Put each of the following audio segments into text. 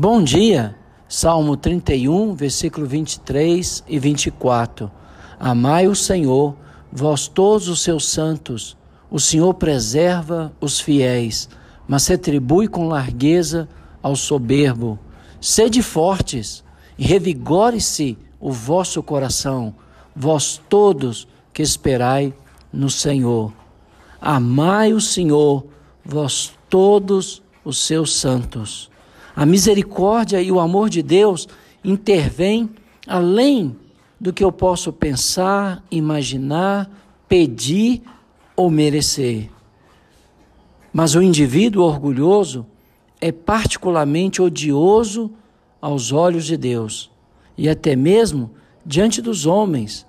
Bom dia, Salmo 31, versículo 23 e 24. Amai o Senhor, vós todos os seus santos. O Senhor preserva os fiéis, mas retribui com largueza ao soberbo. Sede fortes e revigore-se o vosso coração, vós todos que esperai no Senhor. Amai o Senhor, vós todos os seus santos. A misericórdia e o amor de Deus intervêm além do que eu posso pensar, imaginar, pedir ou merecer. Mas o indivíduo orgulhoso é particularmente odioso aos olhos de Deus e até mesmo diante dos homens,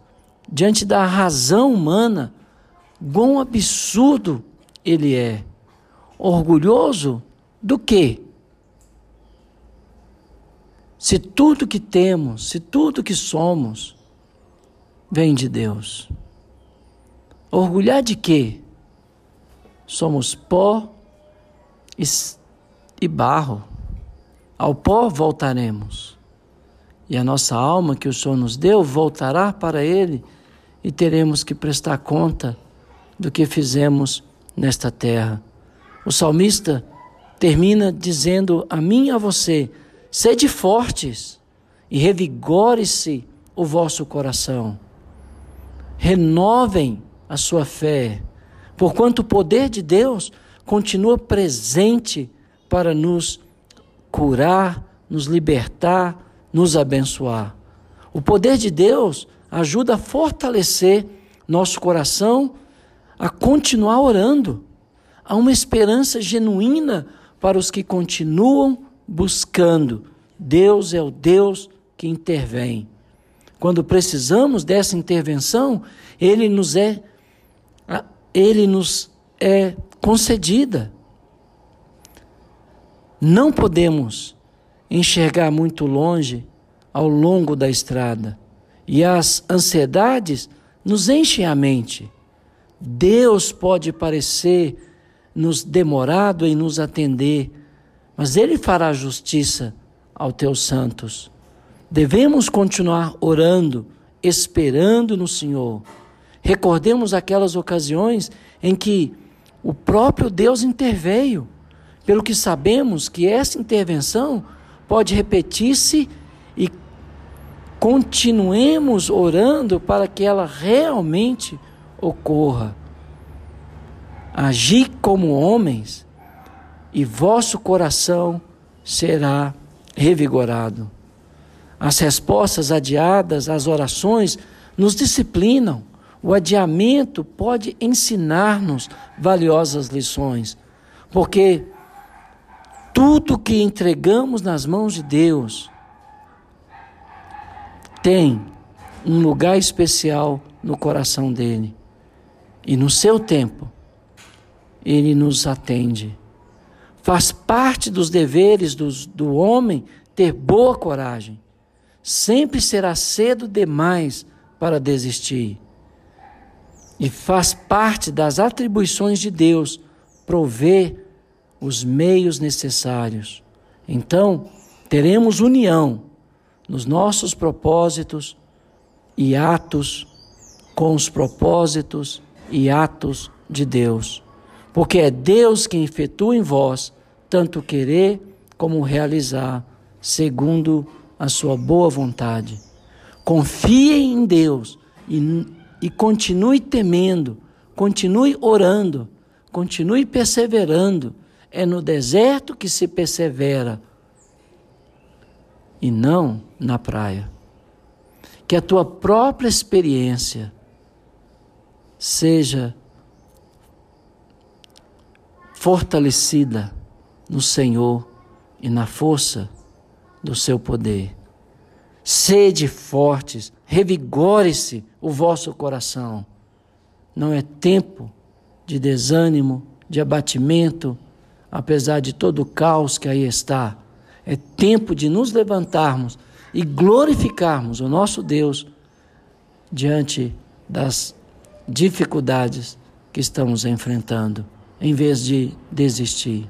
diante da razão humana, quão absurdo ele é. Orgulhoso do quê? Se tudo que temos, se tudo que somos, vem de Deus. Orgulhar de quê? Somos pó e barro. Ao pó voltaremos. E a nossa alma que o Senhor nos deu voltará para Ele e teremos que prestar conta do que fizemos nesta terra. O salmista termina dizendo a mim e a você: Sede fortes e revigore-se o vosso coração. Renovem a sua fé, porquanto o poder de Deus continua presente para nos curar, nos libertar, nos abençoar. O poder de Deus ajuda a fortalecer nosso coração a continuar orando. Há uma esperança genuína para os que continuam buscando. Deus é o Deus que intervém. Quando precisamos dessa intervenção, ele nos é ele nos é concedida. Não podemos enxergar muito longe ao longo da estrada, e as ansiedades nos enchem a mente. Deus pode parecer nos demorado em nos atender, mas Ele fará justiça aos teus santos. Devemos continuar orando, esperando no Senhor. Recordemos aquelas ocasiões em que o próprio Deus interveio, pelo que sabemos que essa intervenção pode repetir-se e continuemos orando para que ela realmente ocorra. Agi como homens e vosso coração será revigorado. As respostas adiadas às orações nos disciplinam. O adiamento pode ensinar-nos valiosas lições, porque tudo que entregamos nas mãos de Deus tem um lugar especial no coração dele. E no seu tempo, ele nos atende. Faz parte dos deveres do, homem ter boa coragem. Sempre será cedo demais para desistir. E faz parte das atribuições de Deus prover os meios necessários. Então, teremos união nos nossos propósitos e atos com os propósitos e atos de Deus porque é Deus quem efetua em vós tanto querer como realizar, segundo a sua boa vontade. Confiem em Deus e, e continue temendo, continue orando, continue perseverando. É no deserto que se persevera e não na praia. Que a tua própria experiência seja fortalecida no Senhor e na força do seu poder. Sede fortes, revigore-se o vosso coração. Não é tempo de desânimo, de abatimento, apesar de todo o caos que aí está. É tempo de nos levantarmos e glorificarmos o nosso Deus diante das dificuldades que estamos enfrentando em vez de desistir.